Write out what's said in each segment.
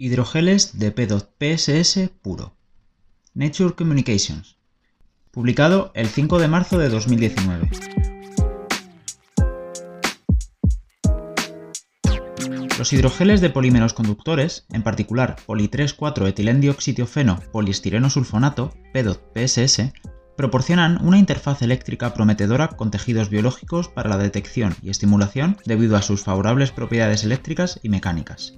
Hidrogeles de P2PSS puro. Nature Communications. Publicado el 5 de marzo de 2019. Los hidrogeles de polímeros conductores, en particular poli 3,4-etilendioxitiofeno poliestireno sulfonato, P2PSS, proporcionan una interfaz eléctrica prometedora con tejidos biológicos para la detección y estimulación debido a sus favorables propiedades eléctricas y mecánicas.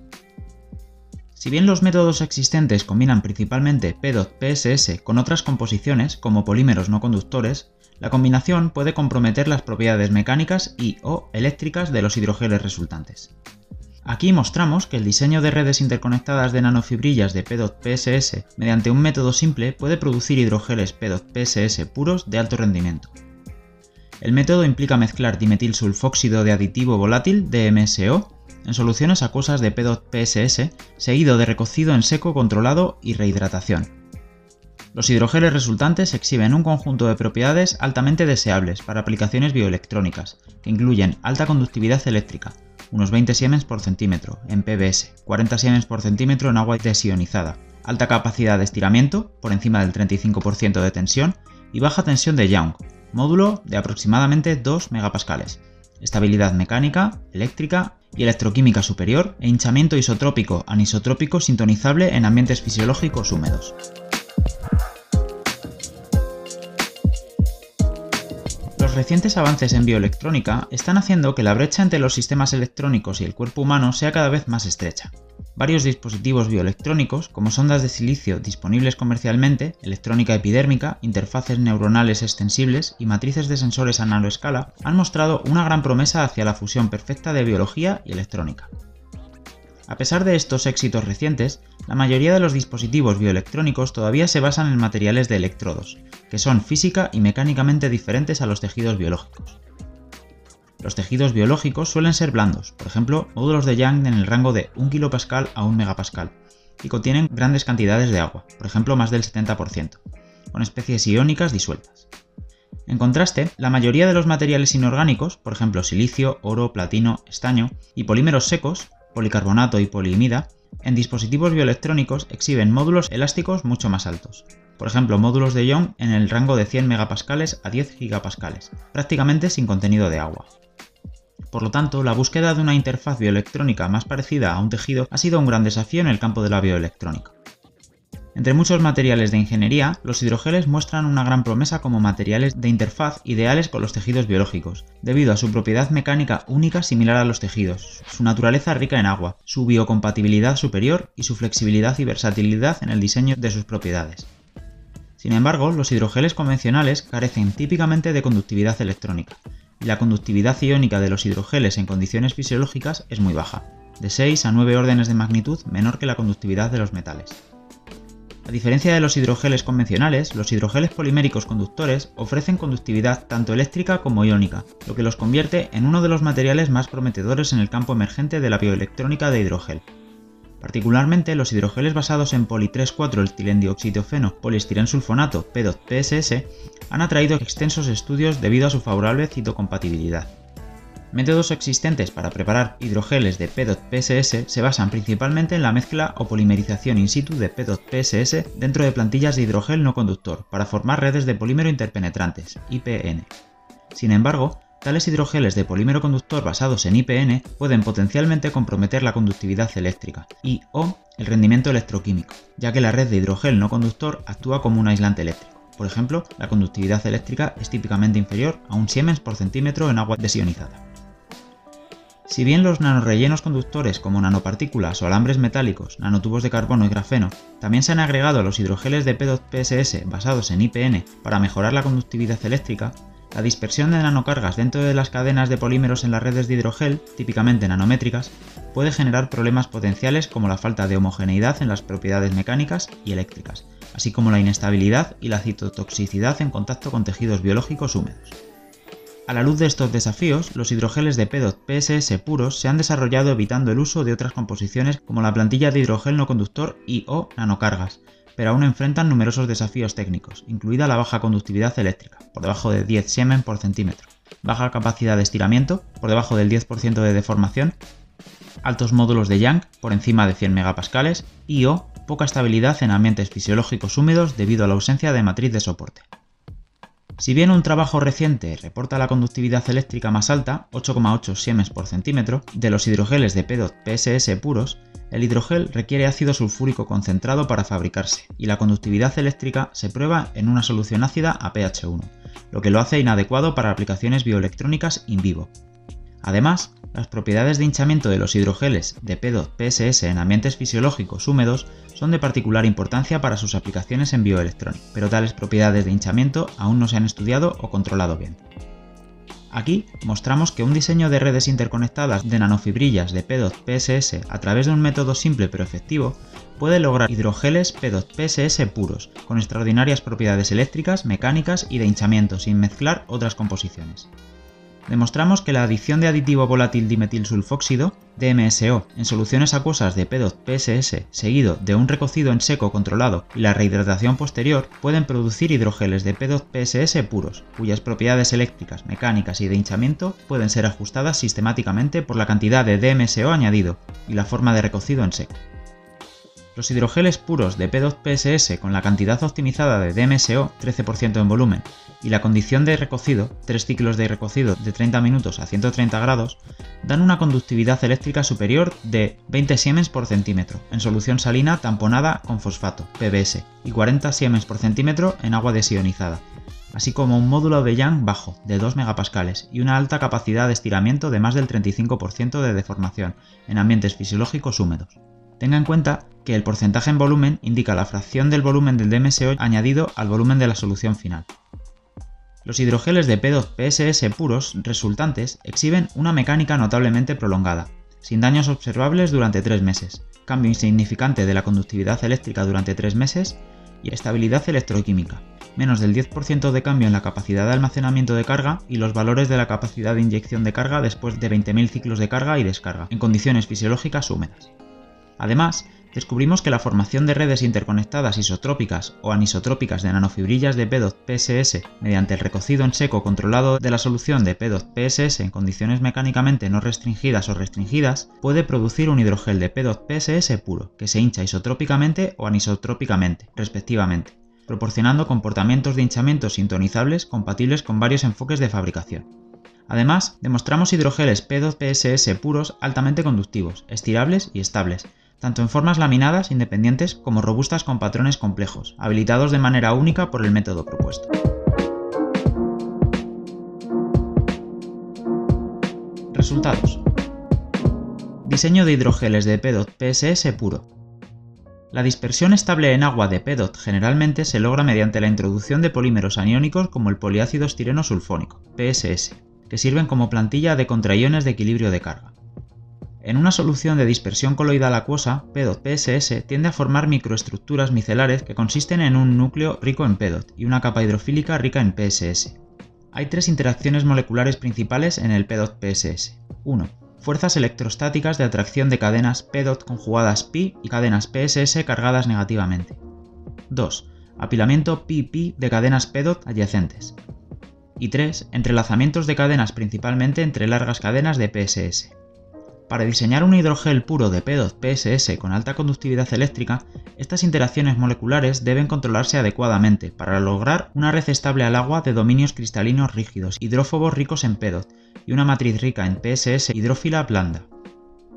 Si bien los métodos existentes combinan principalmente P2PSS con otras composiciones como polímeros no conductores, la combinación puede comprometer las propiedades mecánicas y o eléctricas de los hidrogeles resultantes. Aquí mostramos que el diseño de redes interconectadas de nanofibrillas de P2PSS mediante un método simple puede producir hidrogeles P2PSS puros de alto rendimiento. El método implica mezclar dimetilsulfóxido de aditivo volátil DMSO en soluciones acuosas de P2PSS, seguido de recocido en seco controlado y rehidratación. Los hidrogeles resultantes exhiben un conjunto de propiedades altamente deseables para aplicaciones bioelectrónicas, que incluyen alta conductividad eléctrica, unos 20 siemens por centímetro en PBS, 40 siemens por centímetro en agua desionizada, alta capacidad de estiramiento, por encima del 35% de tensión, y baja tensión de Young, módulo de aproximadamente 2 megapascales, estabilidad mecánica, eléctrica y electroquímica superior e hinchamiento isotrópico anisotrópico sintonizable en ambientes fisiológicos húmedos. Los recientes avances en bioelectrónica están haciendo que la brecha entre los sistemas electrónicos y el cuerpo humano sea cada vez más estrecha. Varios dispositivos bioelectrónicos, como sondas de silicio disponibles comercialmente, electrónica epidérmica, interfaces neuronales extensibles y matrices de sensores a nanoescala, han mostrado una gran promesa hacia la fusión perfecta de biología y electrónica. A pesar de estos éxitos recientes, la mayoría de los dispositivos bioelectrónicos todavía se basan en materiales de electrodos, que son física y mecánicamente diferentes a los tejidos biológicos. Los tejidos biológicos suelen ser blandos, por ejemplo, módulos de Young en el rango de 1 kPa a 1 MPa, y contienen grandes cantidades de agua, por ejemplo más del 70%, con especies iónicas disueltas. En contraste, la mayoría de los materiales inorgánicos, por ejemplo silicio, oro, platino, estaño, y polímeros secos, policarbonato y poliimida, en dispositivos bioelectrónicos exhiben módulos elásticos mucho más altos. Por ejemplo, módulos de Young en el rango de 100 megapascales a 10 gigapascales, prácticamente sin contenido de agua. Por lo tanto, la búsqueda de una interfaz bioelectrónica más parecida a un tejido ha sido un gran desafío en el campo de la bioelectrónica. Entre muchos materiales de ingeniería, los hidrogeles muestran una gran promesa como materiales de interfaz ideales con los tejidos biológicos, debido a su propiedad mecánica única similar a los tejidos, su naturaleza rica en agua, su biocompatibilidad superior y su flexibilidad y versatilidad en el diseño de sus propiedades. Sin embargo, los hidrogeles convencionales carecen típicamente de conductividad electrónica, y la conductividad iónica de los hidrogeles en condiciones fisiológicas es muy baja, de 6 a 9 órdenes de magnitud menor que la conductividad de los metales. A diferencia de los hidrogeles convencionales, los hidrogeles poliméricos conductores ofrecen conductividad tanto eléctrica como iónica, lo que los convierte en uno de los materiales más prometedores en el campo emergente de la bioelectrónica de hidrogel. Particularmente los hidrogeles basados en poli 3,4 etilendioxitofeno poliestirensulfonato P2PSS han atraído extensos estudios debido a su favorable citocompatibilidad. Métodos existentes para preparar hidrogeles de P2PSS se basan principalmente en la mezcla o polimerización in situ de P2PSS dentro de plantillas de hidrogel no conductor para formar redes de polímero interpenetrantes, IPN. Sin embargo, tales hidrogeles de polímero conductor basados en IPN pueden potencialmente comprometer la conductividad eléctrica y o el rendimiento electroquímico, ya que la red de hidrogel no conductor actúa como un aislante eléctrico. Por ejemplo, la conductividad eléctrica es típicamente inferior a un Siemens por centímetro en agua desionizada. Si bien los nanorellenos conductores como nanopartículas o alambres metálicos, nanotubos de carbono y grafeno también se han agregado a los hidrogeles de P2PSS basados en IPN para mejorar la conductividad eléctrica, la dispersión de nanocargas dentro de las cadenas de polímeros en las redes de hidrogel, típicamente nanométricas, puede generar problemas potenciales como la falta de homogeneidad en las propiedades mecánicas y eléctricas, así como la inestabilidad y la citotoxicidad en contacto con tejidos biológicos húmedos. A la luz de estos desafíos, los hidrogeles de P2PSS puros se han desarrollado evitando el uso de otras composiciones como la plantilla de hidrogel no conductor y o nanocargas, pero aún enfrentan numerosos desafíos técnicos, incluida la baja conductividad eléctrica, por debajo de 10 Siemens por centímetro, baja capacidad de estiramiento, por debajo del 10% de deformación, altos módulos de Young por encima de 100 MPa y o poca estabilidad en ambientes fisiológicos húmedos debido a la ausencia de matriz de soporte. Si bien un trabajo reciente reporta la conductividad eléctrica más alta, 8,8 Siemens por centímetro, de los hidrogeles de PEDOT PSS puros, el hidrogel requiere ácido sulfúrico concentrado para fabricarse, y la conductividad eléctrica se prueba en una solución ácida a pH 1, lo que lo hace inadecuado para aplicaciones bioelectrónicas in vivo. Además, las propiedades de hinchamiento de los hidrogeles de PEDOT PSS en ambientes fisiológicos húmedos son de particular importancia para sus aplicaciones en bioelectrónica, pero tales propiedades de hinchamiento aún no se han estudiado o controlado bien. Aquí mostramos que un diseño de redes interconectadas de nanofibrillas de PEDOT PSS a través de un método simple pero efectivo puede lograr hidrogeles PEDOT PSS puros, con extraordinarias propiedades eléctricas, mecánicas y de hinchamiento sin mezclar otras composiciones demostramos que la adición de aditivo volátil dimetilsulfóxido, DMSO, en soluciones acuosas de PEDOT PSS seguido de un recocido en seco controlado y la rehidratación posterior pueden producir hidrogeles de PEDOT PSS puros, cuyas propiedades eléctricas, mecánicas y de hinchamiento pueden ser ajustadas sistemáticamente por la cantidad de DMSO añadido y la forma de recocido en seco. Los hidrogeles puros de P2PSS con la cantidad optimizada de DMSO, 13% en volumen, y la condición de recocido, 3 ciclos de recocido de 30 minutos a 130 grados, dan una conductividad eléctrica superior de 20 Siemens por centímetro en solución salina tamponada con fosfato, PBS, y 40 Siemens por centímetro en agua desionizada, así como un módulo de Young bajo, de 2 megapascales, y una alta capacidad de estiramiento de más del 35% de deformación en ambientes fisiológicos húmedos. Tenga en cuenta que el porcentaje en volumen indica la fracción del volumen del DMSO añadido al volumen de la solución final. Los hidrogeles de P2PSS puros resultantes exhiben una mecánica notablemente prolongada, sin daños observables durante 3 meses, cambio insignificante de la conductividad eléctrica durante 3 meses y estabilidad electroquímica, menos del 10% de cambio en la capacidad de almacenamiento de carga y los valores de la capacidad de inyección de carga después de 20.000 ciclos de carga y descarga, en condiciones fisiológicas húmedas. Además, descubrimos que la formación de redes interconectadas isotrópicas o anisotrópicas de nanofibrillas de PEDOT PSS mediante el recocido en seco controlado de la solución de PEDOT PSS en condiciones mecánicamente no restringidas o restringidas puede producir un hidrogel de PEDOT PSS puro, que se hincha isotrópicamente o anisotrópicamente, respectivamente, proporcionando comportamientos de hinchamiento sintonizables compatibles con varios enfoques de fabricación. Además, demostramos hidrogeles PEDOT PSS puros altamente conductivos, estirables y estables, tanto en formas laminadas independientes como robustas con patrones complejos, habilitados de manera única por el método propuesto. Resultados. Diseño de hidrogeles de PEDOT PSS puro. La dispersión estable en agua de PEDOT generalmente se logra mediante la introducción de polímeros aniónicos como el poliácido estireno sulfónico, PSS, que sirven como plantilla de contraiones de equilibrio de carga. En una solución de dispersión coloidal acuosa, PEDOT-PSS tiende a formar microestructuras micelares que consisten en un núcleo rico en PEDOT y una capa hidrofílica rica en PSS. Hay tres interacciones moleculares principales en el PEDOT-PSS. 1. Fuerzas electrostáticas de atracción de cadenas PEDOT conjugadas pi y cadenas PSS cargadas negativamente. 2. Apilamiento pi-pi de cadenas PEDOT adyacentes. Y 3. Entrelazamientos de cadenas principalmente entre largas cadenas de PSS. Para diseñar un hidrogel puro de PEDOT PSS con alta conductividad eléctrica, estas interacciones moleculares deben controlarse adecuadamente para lograr una red estable al agua de dominios cristalinos rígidos, hidrófobos ricos en PEDOT y una matriz rica en PSS hidrófila blanda.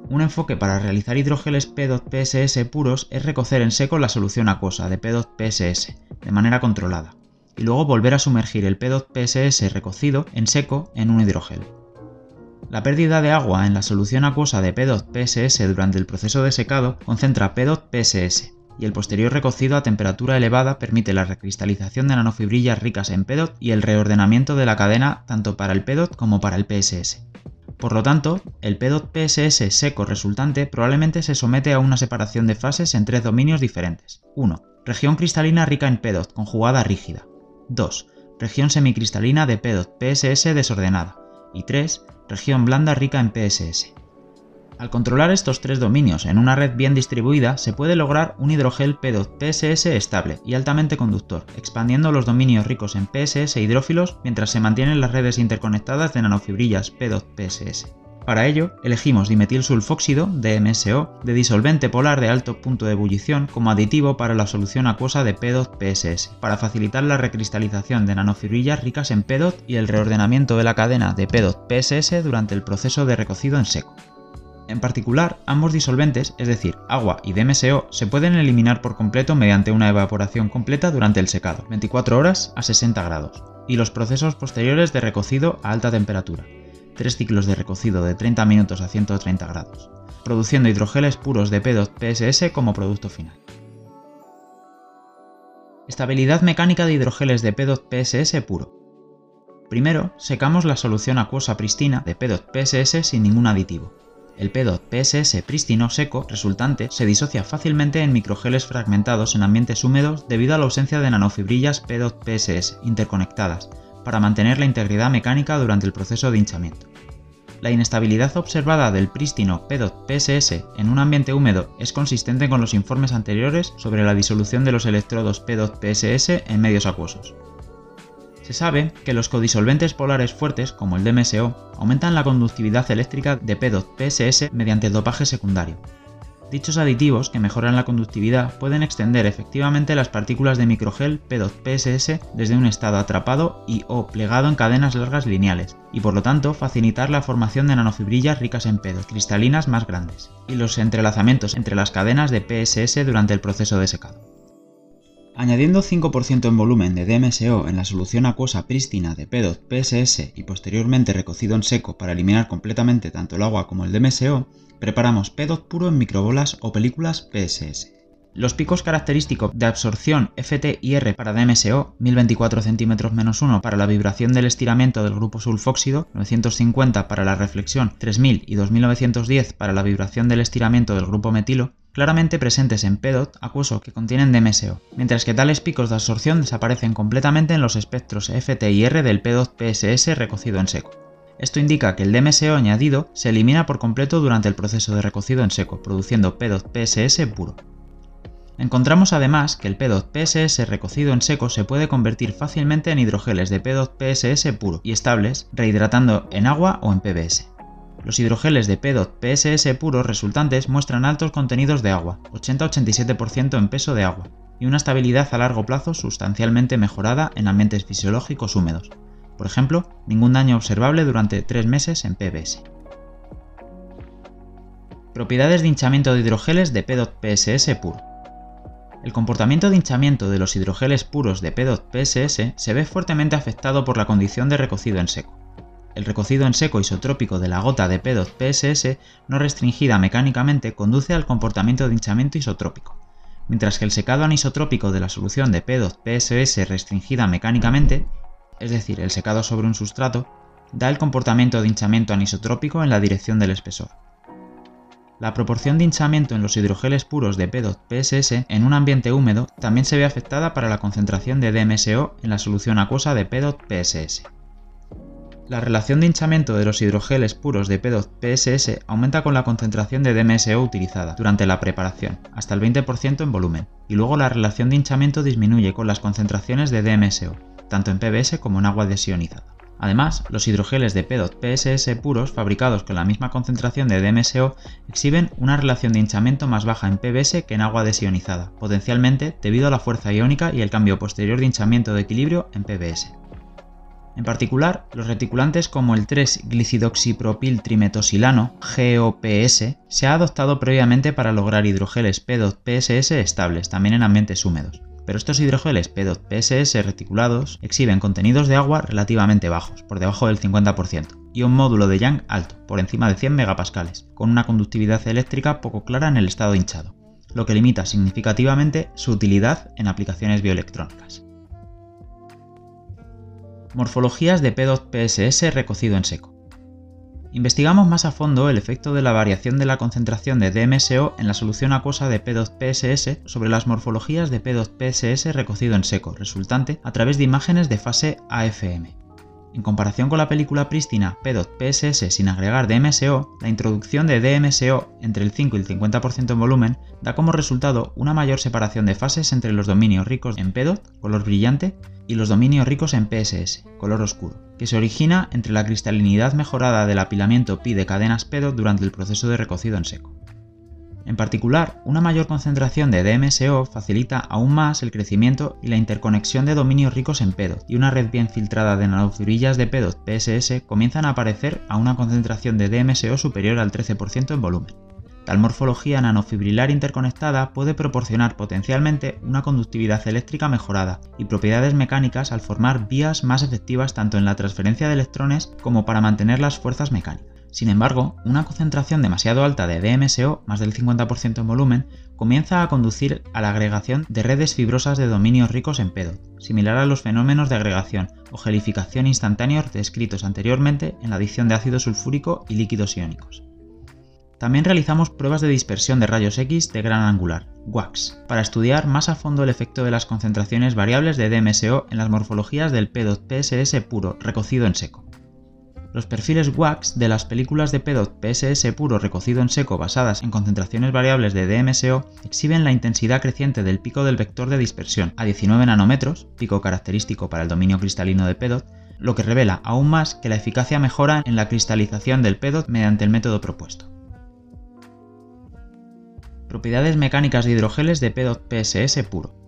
Un enfoque para realizar hidrogeles PEDOT PSS puros es recocer en seco la solución acuosa de PEDOT PSS de manera controlada y luego volver a sumergir el PEDOT PSS recocido en seco en un hidrogel. La pérdida de agua en la solución acuosa de PEDOT PSS durante el proceso de secado concentra PEDOT PSS, y el posterior recocido a temperatura elevada permite la recristalización de nanofibrillas ricas en PEDOT y el reordenamiento de la cadena tanto para el PEDOT como para el PSS. Por lo tanto, el PEDOT PSS seco resultante probablemente se somete a una separación de fases en tres dominios diferentes. 1. Región cristalina rica en PEDOT conjugada rígida. 2. Región semicristalina de PEDOT PSS desordenada. Y 3 región blanda rica en PSS. Al controlar estos tres dominios en una red bien distribuida, se puede lograr un hidrogel PEDOT PSS estable y altamente conductor, expandiendo los dominios ricos en PSS hidrófilos mientras se mantienen las redes interconectadas de nanofibrillas PEDOT PSS. Para ello, elegimos dimetilsulfóxido, DMSO, de disolvente polar de alto punto de ebullición como aditivo para la solución acuosa de PEDOT-PSS, para facilitar la recristalización de nanofibrillas ricas en PEDOT y el reordenamiento de la cadena de PEDOT-PSS durante el proceso de recocido en seco. En particular, ambos disolventes, es decir, agua y DMSO, se pueden eliminar por completo mediante una evaporación completa durante el secado, 24 horas a 60 grados, y los procesos posteriores de recocido a alta temperatura, tres ciclos de recocido de 30 minutos a 130 grados, produciendo hidrogeles puros de PEDOT-PSS como producto final. Estabilidad mecánica de hidrogeles de PEDOT-PSS puro. Primero, secamos la solución acuosa pristina de PEDOT-PSS sin ningún aditivo. El PEDOT-PSS prístino seco resultante se disocia fácilmente en microgeles fragmentados en ambientes húmedos debido a la ausencia de nanofibrillas PEDOT-PSS interconectadas, para mantener la integridad mecánica durante el proceso de hinchamiento. La inestabilidad observada del prístino PEDOT-PSS en un ambiente húmedo es consistente con los informes anteriores sobre la disolución de los electrodos PEDOT-PSS en medios acuosos. Se sabe que los codisolventes polares fuertes, como el DMSO, aumentan la conductividad eléctrica de PEDOT-PSS mediante el dopaje secundario, Dichos aditivos, que mejoran la conductividad, pueden extender efectivamente las partículas de microgel PEDOT-PSS desde un estado atrapado y o plegado en cadenas largas lineales, y por lo tanto facilitar la formación de nanofibrillas ricas en PEDOT cristalinas más grandes, y los entrelazamientos entre las cadenas de PSS durante el proceso de secado. Añadiendo 5% en volumen de DMSO en la solución acuosa prístina de PEDOT PSS y posteriormente recocido en seco para eliminar completamente tanto el agua como el DMSO, preparamos PEDOT puro en microbolas o películas PSS. Los picos característicos de absorción FT-IR para DMSO, 1024 cm 1 para la vibración del estiramiento del grupo sulfóxido, 950 para la reflexión, 3000 y 2910 para la vibración del estiramiento del grupo metilo, claramente presentes en PEDOT acuoso que contienen DMSO, mientras que tales picos de absorción desaparecen completamente en los espectros FT-IR del PEDOT PSS recocido en seco. Esto indica que el DMSO añadido se elimina por completo durante el proceso de recocido en seco, produciendo PEDOT PSS puro. Encontramos además que el PEDOT PSS recocido en seco se puede convertir fácilmente en hidrogeles de PEDOT PSS puro y estables, rehidratando en agua o en PBS. Los hidrogeles de PEDOT PSS puros resultantes muestran altos contenidos de agua, 80-87% en peso de agua, y una estabilidad a largo plazo sustancialmente mejorada en ambientes fisiológicos húmedos, por ejemplo, ningún daño observable durante 3 meses en PBS. Propiedades de hinchamiento de hidrogeles de PEDOT-PSS puro. El comportamiento de hinchamiento de los hidrogeles puros de PEDOT-PSS se ve fuertemente afectado por la condición de recocido en seco. El recocido en seco isotrópico de la gota de PEDOT-PSS no restringida mecánicamente conduce al comportamiento de hinchamiento isotrópico, mientras que el secado anisotrópico de la solución de PEDOT-PSS restringida mecánicamente es decir, el secado sobre un sustrato, da el comportamiento de hinchamiento anisotrópico en la dirección del espesor. La proporción de hinchamiento en los hidrogeles puros de PEDOT-PSS en un ambiente húmedo también se ve afectada para la concentración de DMSO en la solución acuosa de PEDOT-PSS. La relación de hinchamiento de los hidrogeles puros de PEDOT-PSS aumenta con la concentración de DMSO utilizada durante la preparación, hasta el 20% en volumen, y luego la relación de hinchamiento disminuye con las concentraciones de DMSO, tanto en PBS como en agua desionizada. Además, los hidrogeles de PEDOT PSS puros fabricados con la misma concentración de DMSO exhiben una relación de hinchamiento más baja en PBS que en agua desionizada, potencialmente debido a la fuerza iónica y el cambio posterior de hinchamiento de equilibrio en PBS. En particular, los reticulantes como el 3-glicidroxipropiltrimetosilano, GOPS, se ha adoptado previamente para lograr hidrogeles PEDOT PSS estables también en ambientes húmedos pero estos hidrogeles PEDOT-PSS reticulados exhiben contenidos de agua relativamente bajos, por debajo del 50%, y un módulo de Young alto, por encima de 100 megapascales, con una conductividad eléctrica poco clara en el estado hinchado, lo que limita significativamente su utilidad en aplicaciones bioelectrónicas. Morfologías de PEDOT-PSS recocido en seco. Investigamos más a fondo el efecto de la variación de la concentración de DMSO en la solución acuosa de PEDOT-PSS sobre las morfologías de PEDOT-PSS recocido en seco, resultante a través de imágenes de fase AFM. En comparación con la película prístina PEDOT-PSS sin agregar DMSO, la introducción de DMSO entre el 5 y el 50% en volumen da como resultado una mayor separación de fases entre los dominios ricos en PEDOT, color brillante, y los dominios ricos en PSS, color oscuro que se origina entre la cristalinidad mejorada del apilamiento pi de cadenas pedo durante el proceso de recocido en seco. En particular, una mayor concentración de DMSO facilita aún más el crecimiento y la interconexión de dominios ricos en PEDOT, y una red bien filtrada de nanofibrillas de PEDOT PSS comienzan a aparecer a una concentración de DMSO superior al 13% en volumen. Tal morfología nanofibrilar interconectada puede proporcionar potencialmente una conductividad eléctrica mejorada y propiedades mecánicas al formar vías más efectivas tanto en la transferencia de electrones como para mantener las fuerzas mecánicas. Sin embargo, una concentración demasiado alta de DMSO, más del 50% en volumen, comienza a conducir a la agregación de redes fibrosas de dominios ricos en pedo, similar a los fenómenos de agregación o gelificación instantáneos descritos anteriormente en la adición de ácido sulfúrico y líquidos iónicos. También realizamos pruebas de dispersión de rayos X de gran angular, WAX, para estudiar más a fondo el efecto de las concentraciones variables de DMSO en las morfologías del PEDOT PSS puro recocido en seco. Los perfiles WAX de las películas de PEDOT PSS puro recocido en seco basadas en concentraciones variables de DMSO exhiben la intensidad creciente del pico del vector de dispersión a 19 nanómetros, pico característico para el dominio cristalino de PEDOT, lo que revela aún más que la eficacia mejora en la cristalización del PEDOT mediante el método propuesto. Propiedades mecánicas de hidrogeles de PEDOT PSS puro.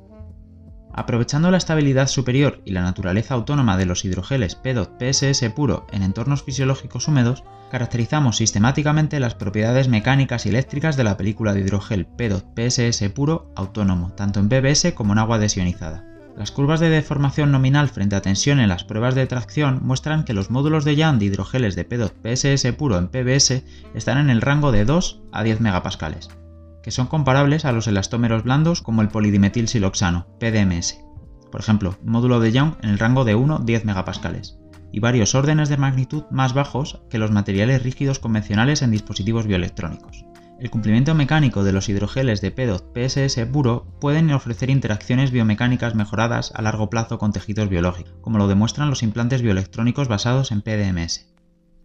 Aprovechando la estabilidad superior y la naturaleza autónoma de los hidrogeles PEDOT PSS puro en entornos fisiológicos húmedos, caracterizamos sistemáticamente las propiedades mecánicas y eléctricas de la película de hidrogel PEDOT PSS puro autónomo, tanto en PBS como en agua desionizada. Las curvas de deformación nominal frente a tensión en las pruebas de tracción muestran que los módulos de Young de hidrogeles de PEDOT PSS puro en PBS están en el rango de 2 a 10 megapascales que son comparables a los elastómeros blandos como el polidimetilsiloxano, PDMS. Por ejemplo, módulo de Young en el rango de 1-10 megapascales, y varios órdenes de magnitud más bajos que los materiales rígidos convencionales en dispositivos bioelectrónicos. El cumplimiento mecánico de los hidrogeles de PEDOT PSS puro pueden ofrecer interacciones biomecánicas mejoradas a largo plazo con tejidos biológicos, como lo demuestran los implantes bioelectrónicos basados en PDMS.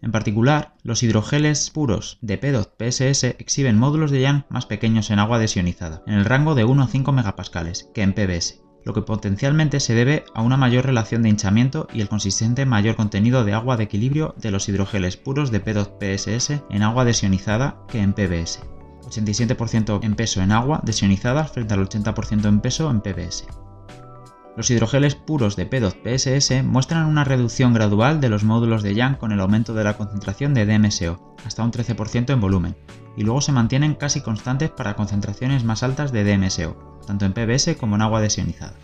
En particular, los hidrogeles puros de PEDOT PSS exhiben módulos de Young más pequeños en agua desionizada, en el rango de 1 a 5 megapascales, que en PBS, lo que potencialmente se debe a una mayor relación de hinchamiento y el consistente mayor contenido de agua de equilibrio de los hidrogeles puros de PEDOT PSS en agua desionizada que en PBS. 87% en peso en agua desionizada frente al 80% en peso en PBS. Los hidrogeles puros de PEDOT PSS muestran una reducción gradual de los módulos de Young con el aumento de la concentración de DMSO, hasta un 13% en volumen, y luego se mantienen casi constantes para concentraciones más altas de DMSO, tanto en PBS como en agua desionizada.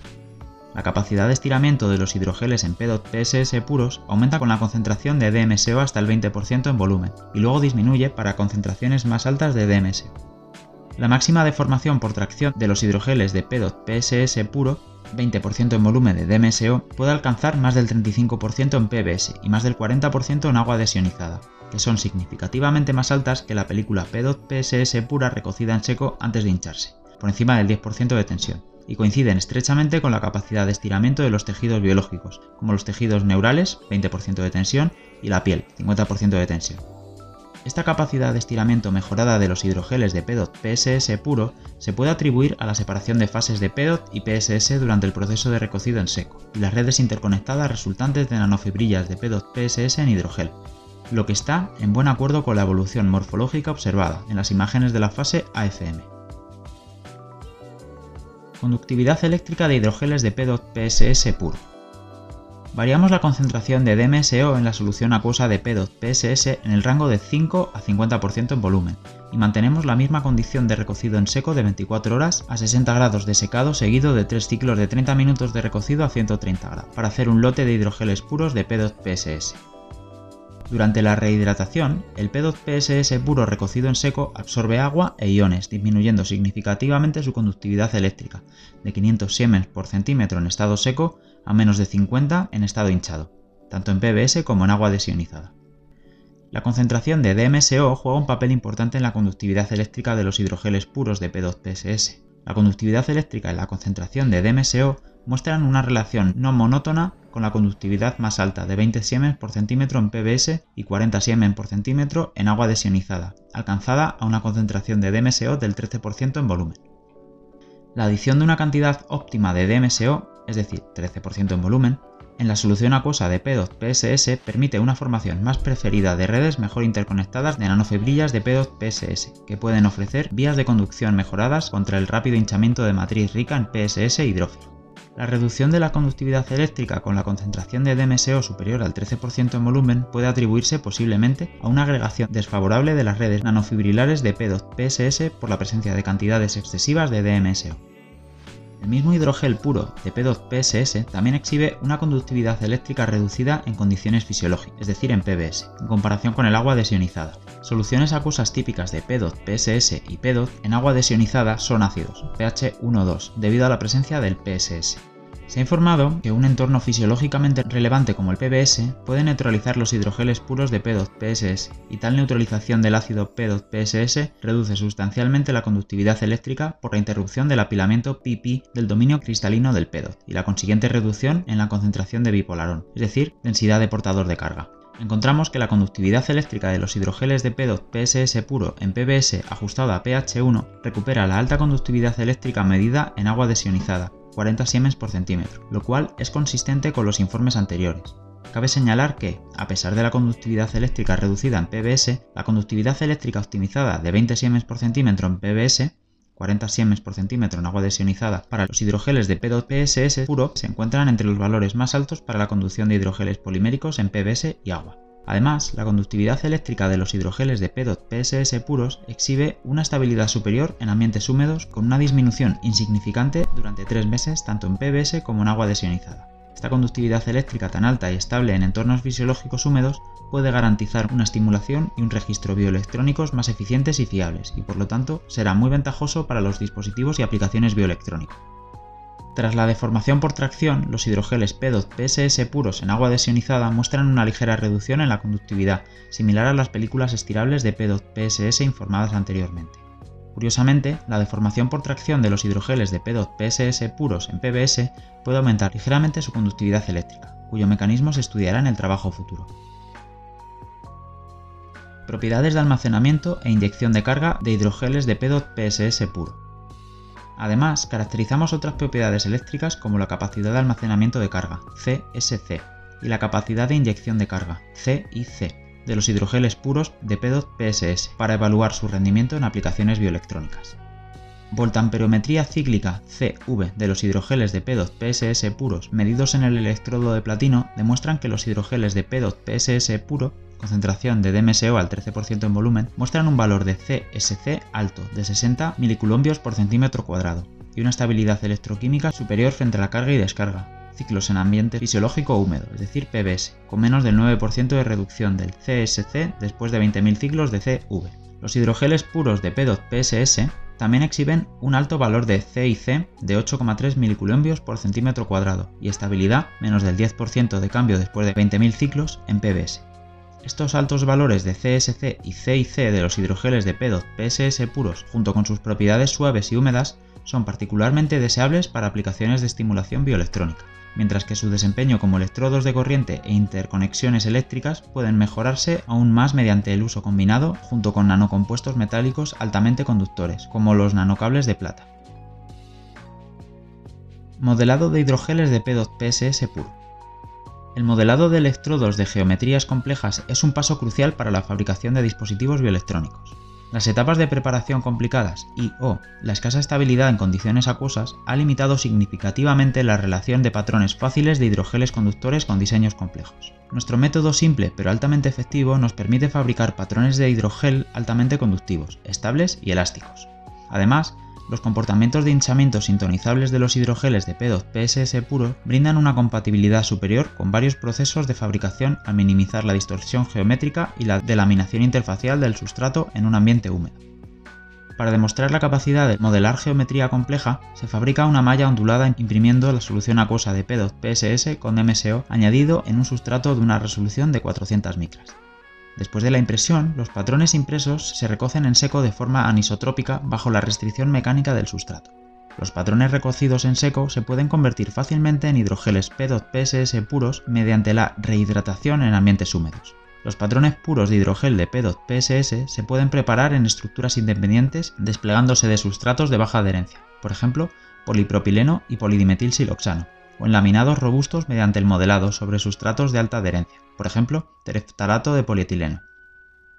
La capacidad de estiramiento de los hidrogeles en PEDOT PSS puros aumenta con la concentración de DMSO hasta el 20% en volumen, y luego disminuye para concentraciones más altas de DMSO. La máxima deformación por tracción de los hidrogeles de PEDOT PSS puro 20% en volumen de DMSO puede alcanzar más del 35% en PBS y más del 40% en agua desionizada, que son significativamente más altas que la película PEDOT PSS pura recocida en seco antes de hincharse, por encima del 10% de tensión, y coinciden estrechamente con la capacidad de estiramiento de los tejidos biológicos, como los tejidos neurales, 20% de tensión, y la piel, 50% de tensión. Esta capacidad de estiramiento mejorada de los hidrogeles de PEDOT PSS puro se puede atribuir a la separación de fases de PEDOT y PSS durante el proceso de recocido en seco, y las redes interconectadas resultantes de nanofibrillas de PEDOT PSS en hidrogel, lo que está en buen acuerdo con la evolución morfológica observada en las imágenes de la fase AFM. Conductividad eléctrica de hidrogeles de PEDOT PSS puro. Variamos la concentración de DMSO en la solución acuosa de PEDOT PSS en el rango de 5 a 50% en volumen, y mantenemos la misma condición de recocido en seco de 24 horas a 60 grados de secado seguido de 3 ciclos de 30 minutos de recocido a 130 grados, para hacer un lote de hidrogeles puros de PEDOT PSS. Durante la rehidratación, el PEDOT PSS puro recocido en seco absorbe agua e iones, disminuyendo significativamente su conductividad eléctrica, de 500 siemens por centímetro en estado seco a menos de 50 en estado hinchado, tanto en PBS como en agua desionizada. La concentración de DMSO juega un papel importante en la conductividad eléctrica de los hidrogeles puros de P2PSS. La conductividad eléctrica y la concentración de DMSO muestran una relación no monótona con la conductividad más alta de 20 siemens por centímetro en PBS y 40 siemens por centímetro en agua desionizada, alcanzada a una concentración de DMSO del 13% en volumen. La adición de una cantidad óptima de DMSO es decir, 13% en volumen, en la solución acuosa de PEDOT PSS permite una formación más preferida de redes mejor interconectadas de nanofibrillas de PEDOT PSS, que pueden ofrecer vías de conducción mejoradas contra el rápido hinchamiento de matriz rica en PSS hidrófilo. La reducción de la conductividad eléctrica con la concentración de DMSO superior al 13% en volumen puede atribuirse posiblemente a una agregación desfavorable de las redes nanofibrilares de PEDOT PSS por la presencia de cantidades excesivas de DMSO. El mismo hidrogel puro de P2PSS también exhibe una conductividad eléctrica reducida en condiciones fisiológicas, es decir, en PBS, en comparación con el agua desionizada. Soluciones acuosas típicas de P2PSS y P2 en agua desionizada son ácidos, pH 1,2, debido a la presencia del PSS. Se ha informado que un entorno fisiológicamente relevante como el PBS puede neutralizar los hidrogeles puros de P2PSS y tal neutralización del ácido P2PSS reduce sustancialmente la conductividad eléctrica por la interrupción del apilamiento PP del dominio cristalino del P2 y la consiguiente reducción en la concentración de bipolarón, es decir, densidad de portador de carga. Encontramos que la conductividad eléctrica de los hidrogeles de P2PSS puro en PBS ajustado a pH 1 recupera la alta conductividad eléctrica medida en agua desionizada, 40 siemens por centímetro, lo cual es consistente con los informes anteriores. Cabe señalar que, a pesar de la conductividad eléctrica reducida en PBS, la conductividad eléctrica optimizada de 20 siemens por centímetro en PBS 40 siemens por centímetro en agua desionizada para los hidrogeles de P2PSS puro se encuentran entre los valores más altos para la conducción de hidrogeles poliméricos en PBS y agua. Además, la conductividad eléctrica de los hidrogeles de P2PSS puros exhibe una estabilidad superior en ambientes húmedos con una disminución insignificante durante 3 meses tanto en PBS como en agua desionizada. Esta conductividad eléctrica tan alta y estable en entornos fisiológicos húmedos puede garantizar una estimulación y un registro bioelectrónicos más eficientes y fiables, y por lo tanto será muy ventajoso para los dispositivos y aplicaciones bioelectrónicas. Tras la deformación por tracción, los hidrogeles P2PSS puros en agua desionizada muestran una ligera reducción en la conductividad, similar a las películas estirables de P2PSS informadas anteriormente. Curiosamente, la deformación por tracción de los hidrogeles de P2PSS puros en PBS puede aumentar ligeramente su conductividad eléctrica, cuyo mecanismo se estudiará en el trabajo futuro. Propiedades de almacenamiento e inyección de carga de hidrogeles de P2PSS puro. Además, caracterizamos otras propiedades eléctricas como la capacidad de almacenamiento de carga, CSC, y la capacidad de inyección de carga, CIC, de los hidrogeles puros de P2PSS para evaluar su rendimiento en aplicaciones bioelectrónicas. Voltamperometría cíclica CV de los hidrogeles de P2PSS puros medidos en el electrodo de platino demuestran que los hidrogeles de P2PSS puro concentración de DMSO al 13% en volumen, muestran un valor de CSC alto de 60 miliculombios por centímetro cuadrado y una estabilidad electroquímica superior frente a la carga y descarga, ciclos en ambiente fisiológico húmedo, es decir, PBS, con menos del 9% de reducción del CSC después de 20.000 ciclos de CV. Los hidrogeles puros de P2PSS también exhiben un alto valor de CIC de 8,3 miliculombios por centímetro cuadrado y estabilidad menos del 10% de cambio después de 20.000 ciclos en PBS. Estos altos valores de CSC y CIC de los hidrogeles de P2PSS puros, junto con sus propiedades suaves y húmedas, son particularmente deseables para aplicaciones de estimulación bioelectrónica, mientras que su desempeño como electrodos de corriente e interconexiones eléctricas pueden mejorarse aún más mediante el uso combinado junto con nanocompuestos metálicos altamente conductores, como los nanocables de plata. Modelado de hidrogeles de P2PSS puro. El modelado de electrodos de geometrías complejas es un paso crucial para la fabricación de dispositivos bioelectrónicos. Las etapas de preparación complicadas y o la escasa estabilidad en condiciones acuosas ha limitado significativamente la relación de patrones fáciles de hidrogeles conductores con diseños complejos. Nuestro método simple pero altamente efectivo nos permite fabricar patrones de hidrogel altamente conductivos, estables y elásticos. Además, los comportamientos de hinchamiento sintonizables de los hidrogeles de P2PSS puro brindan una compatibilidad superior con varios procesos de fabricación al minimizar la distorsión geométrica y la delaminación interfacial del sustrato en un ambiente húmedo. Para demostrar la capacidad de modelar geometría compleja, se fabrica una malla ondulada imprimiendo la solución acuosa de P2PSS con MSO añadido en un sustrato de una resolución de 400 micras. Después de la impresión, los patrones impresos se recocen en seco de forma anisotrópica bajo la restricción mecánica del sustrato. Los patrones recocidos en seco se pueden convertir fácilmente en hidrogeles P2PSS puros mediante la rehidratación en ambientes húmedos. Los patrones puros de hidrogel de P2PSS se pueden preparar en estructuras independientes desplegándose de sustratos de baja adherencia, por ejemplo, polipropileno y polidimetilsiloxano, o en laminados robustos mediante el modelado sobre sustratos de alta adherencia, por ejemplo, tereftalato de polietileno.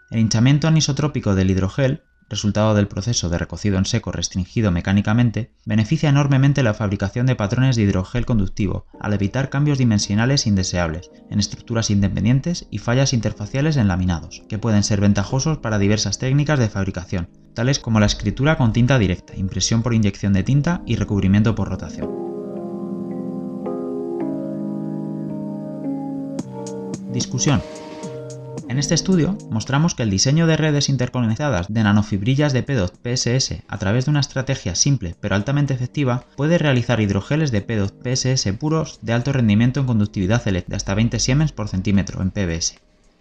El hinchamiento anisotrópico del hidrogel resultado del proceso de recocido en seco restringido mecánicamente, beneficia enormemente la fabricación de patrones de hidrogel conductivo al evitar cambios dimensionales indeseables en estructuras independientes y fallas interfaciales en laminados, que pueden ser ventajosos para diversas técnicas de fabricación, tales como la escritura con tinta directa, impresión por inyección de tinta y recubrimiento por rotación. Discusión. En este estudio mostramos que el diseño de redes interconectadas de nanofibrillas de PEDOT PSS a través de una estrategia simple pero altamente efectiva puede realizar hidrogeles de PEDOT PSS puros de alto rendimiento en conductividad eléctrica de hasta 20 siemens por centímetro en PBS,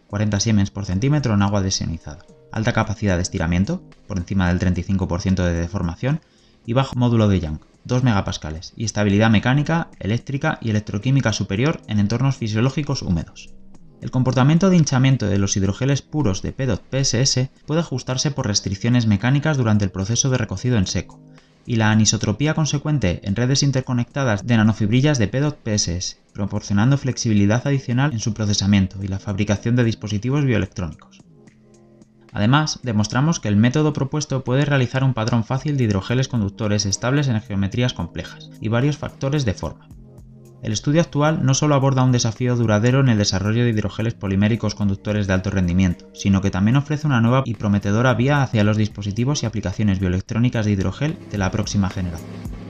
40 siemens por centímetro en agua desionizada, alta capacidad de estiramiento, por encima del 35% de deformación, y bajo módulo de Young, 2 megapascales, y estabilidad mecánica, eléctrica y electroquímica superior en entornos fisiológicos húmedos. El comportamiento de hinchamiento de los hidrogeles puros de PEDOT PSS puede ajustarse por restricciones mecánicas durante el proceso de recocido en seco, y la anisotropía consecuente en redes interconectadas de nanofibrillas de PEDOT PSS, proporcionando flexibilidad adicional en su procesamiento y la fabricación de dispositivos bioelectrónicos. Además, demostramos que el método propuesto puede realizar un patrón fácil de hidrogeles conductores estables en geometrías complejas y varios factores de forma, el estudio actual no solo aborda un desafío duradero en el desarrollo de hidrogeles poliméricos conductores de alto rendimiento, sino que también ofrece una nueva y prometedora vía hacia los dispositivos y aplicaciones bioelectrónicas de hidrogel de la próxima generación.